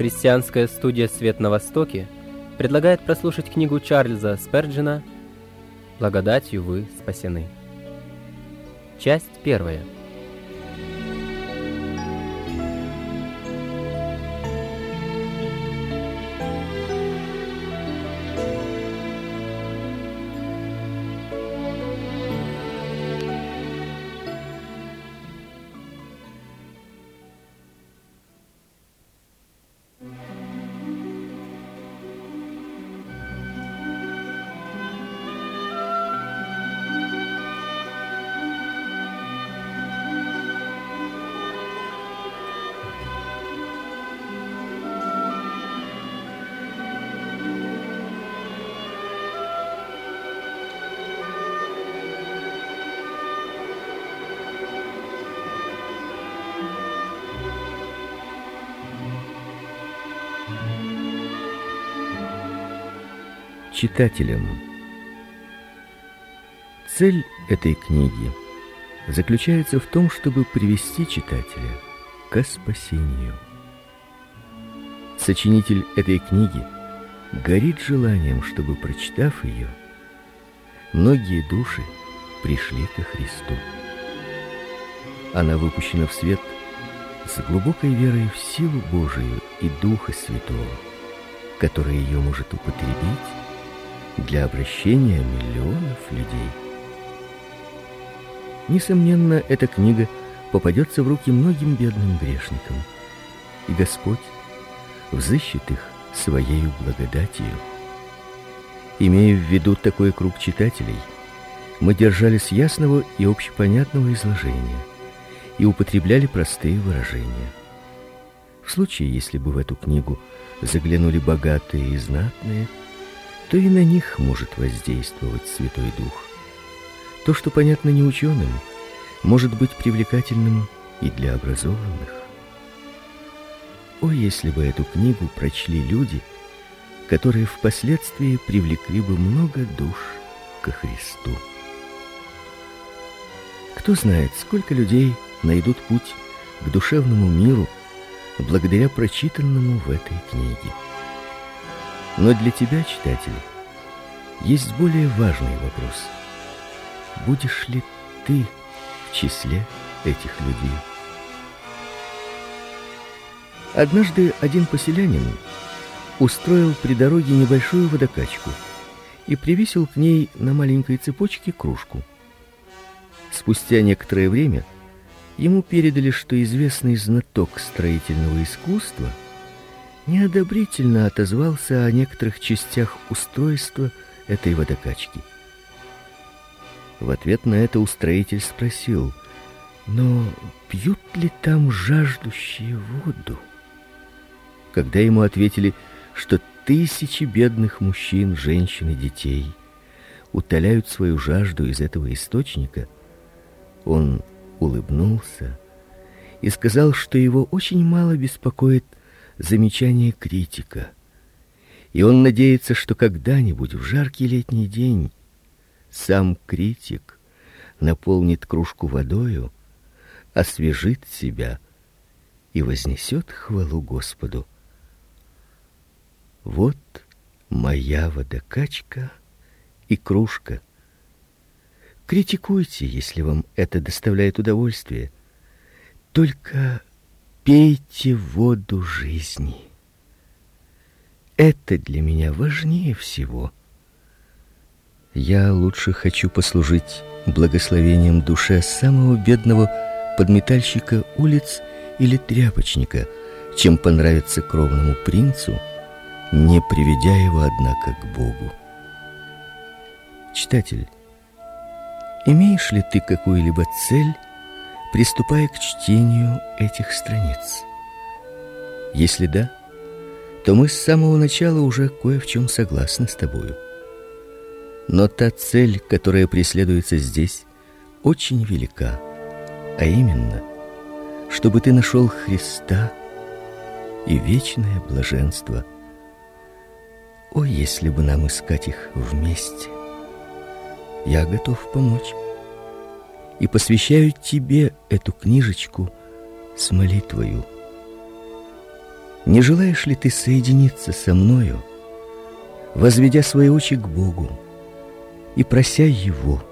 Христианская студия «Свет на Востоке» предлагает прослушать книгу Чарльза Сперджина «Благодатью вы спасены». Часть первая – читателям. Цель этой книги заключается в том, чтобы привести читателя к спасению. Сочинитель этой книги горит желанием, чтобы прочитав ее, многие души пришли ко Христу. Она выпущена в свет с глубокой верой в силу Божию и Духа Святого, который ее может употребить для обращения миллионов людей. Несомненно, эта книга попадется в руки многим бедным грешникам, и Господь взыщет их своей благодатью. Имея в виду такой круг читателей, мы держались ясного и общепонятного изложения и употребляли простые выражения. В случае, если бы в эту книгу заглянули богатые и знатные – то и на них может воздействовать Святой Дух. То, что понятно не ученым, может быть привлекательным и для образованных. О, если бы эту книгу прочли люди, которые впоследствии привлекли бы много душ ко Христу. Кто знает, сколько людей найдут путь к душевному миру благодаря прочитанному в этой книге. Но для тебя, читатель, есть более важный вопрос. Будешь ли ты в числе этих людей? Однажды один поселянин устроил при дороге небольшую водокачку и привесил к ней на маленькой цепочке кружку. Спустя некоторое время ему передали, что известный знаток строительного искусства – неодобрительно отозвался о некоторых частях устройства этой водокачки. В ответ на это устроитель спросил: "Но пьют ли там жаждущие воду?" Когда ему ответили, что тысячи бедных мужчин, женщин и детей утоляют свою жажду из этого источника, он улыбнулся и сказал, что его очень мало беспокоит замечание критика. И он надеется, что когда-нибудь в жаркий летний день сам критик наполнит кружку водою, освежит себя и вознесет хвалу Господу. Вот моя водокачка и кружка. Критикуйте, если вам это доставляет удовольствие. Только пейте воду жизни. Это для меня важнее всего. Я лучше хочу послужить благословением душе самого бедного подметальщика улиц или тряпочника, чем понравиться кровному принцу, не приведя его однако к Богу. Читатель, имеешь ли ты какую-либо цель приступая к чтению этих страниц. Если да, то мы с самого начала уже кое в чем согласны с тобою. Но та цель, которая преследуется здесь, очень велика, а именно, чтобы ты нашел Христа и вечное блаженство. О, если бы нам искать их вместе. Я готов помочь и посвящаю тебе эту книжечку с молитвою. Не желаешь ли ты соединиться со мною, возведя свои очи к Богу и прося Его,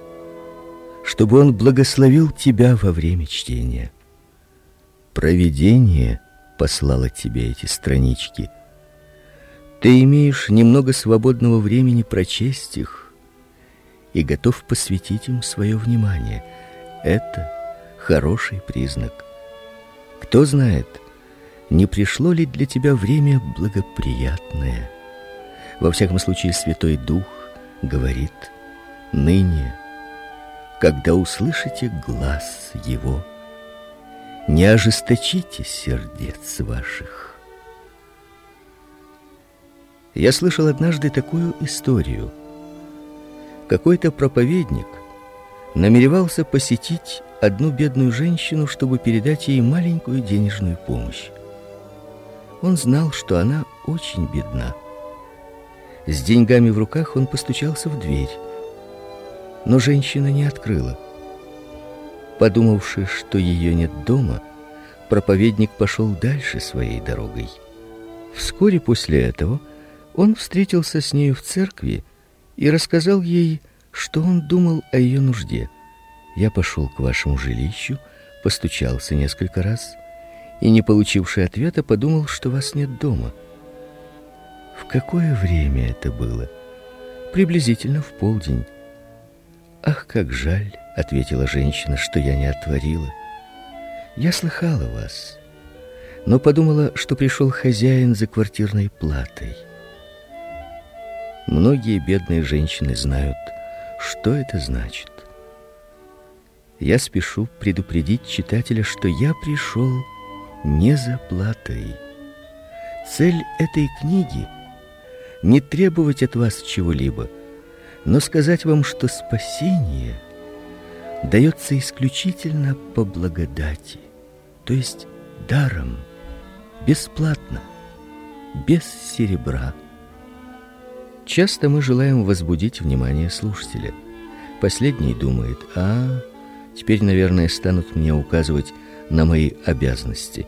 чтобы Он благословил тебя во время чтения? Провидение послало тебе эти странички. Ты имеешь немного свободного времени прочесть их и готов посвятить им свое внимание. Это хороший признак. Кто знает, не пришло ли для тебя время благоприятное? Во всяком случае, Святой Дух говорит: ныне, когда услышите глаз его, не ожесточите сердец ваших. Я слышал однажды такую историю. Какой-то проповедник намеревался посетить одну бедную женщину, чтобы передать ей маленькую денежную помощь. Он знал, что она очень бедна. С деньгами в руках он постучался в дверь. Но женщина не открыла. Подумавши, что ее нет дома, проповедник пошел дальше своей дорогой. Вскоре после этого он встретился с ней в церкви и рассказал ей, что он думал о ее нужде. Я пошел к вашему жилищу, постучался несколько раз и, не получивший ответа, подумал, что вас нет дома. В какое время это было? Приблизительно в полдень. Ах, как жаль, ответила женщина, что я не отворила. Я слыхала вас, но подумала, что пришел хозяин за квартирной платой. Многие бедные женщины знают, что это значит. Я спешу предупредить читателя, что я пришел не за платой. Цель этой книги не требовать от вас чего-либо, но сказать вам, что спасение дается исключительно по благодати, то есть даром, бесплатно, без серебра. Часто мы желаем возбудить внимание слушателя. Последний думает: "А, теперь, наверное, станут мне указывать на мои обязанности.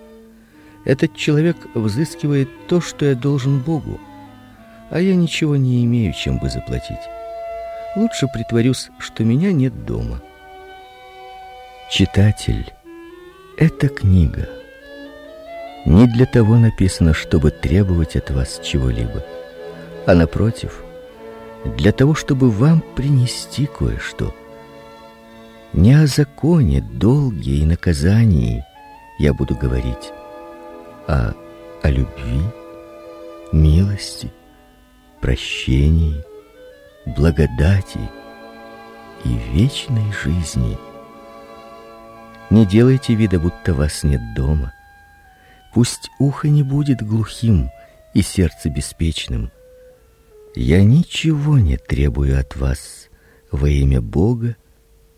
Этот человек взыскивает то, что я должен Богу, а я ничего не имею, чем бы заплатить. Лучше притворюсь, что меня нет дома. Читатель, эта книга не для того написана, чтобы требовать от вас чего-либо, а напротив, для того, чтобы вам принести кое-что – не о законе, долге и наказании я буду говорить, а о любви, милости, прощении, благодати и вечной жизни. Не делайте вида, будто вас нет дома. Пусть ухо не будет глухим и сердце беспечным. Я ничего не требую от вас во имя Бога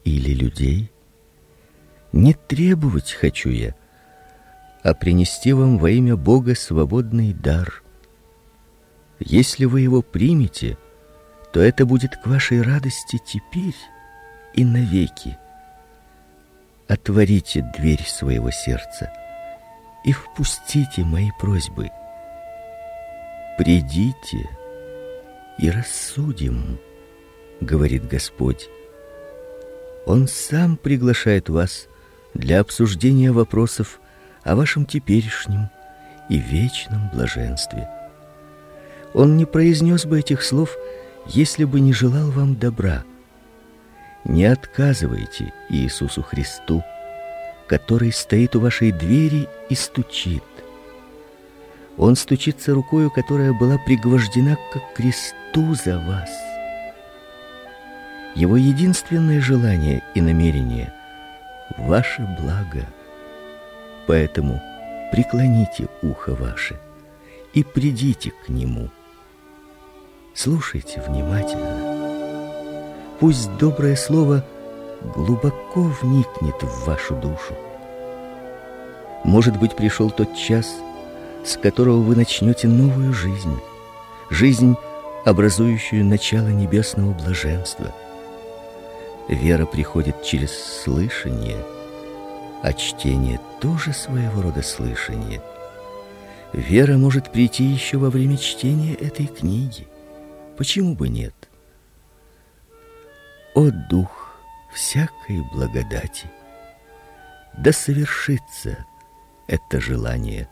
или людей. Не требовать хочу я, а принести вам во имя Бога свободный дар. Если вы его примете, то это будет к вашей радости теперь и навеки. Отворите дверь своего сердца и впустите мои просьбы. Придите и рассудим, говорит Господь. Он сам приглашает вас для обсуждения вопросов о вашем теперешнем и вечном блаженстве. Он не произнес бы этих слов, если бы не желал вам добра. Не отказывайте Иисусу Христу, который стоит у вашей двери и стучит. Он стучится рукою, которая была пригвождена к кресту за вас его единственное желание и намерение ваше благо. Поэтому преклоните ухо ваше и придите к нему. Слушайте внимательно. Пусть доброе слово глубоко вникнет в вашу душу. Может быть, пришел тот час, с которого вы начнете новую жизнь, жизнь, образующую начало небесного блаженства – Вера приходит через слышание, а чтение тоже своего рода слышание. Вера может прийти еще во время чтения этой книги. Почему бы нет? О дух всякой благодати, да совершится это желание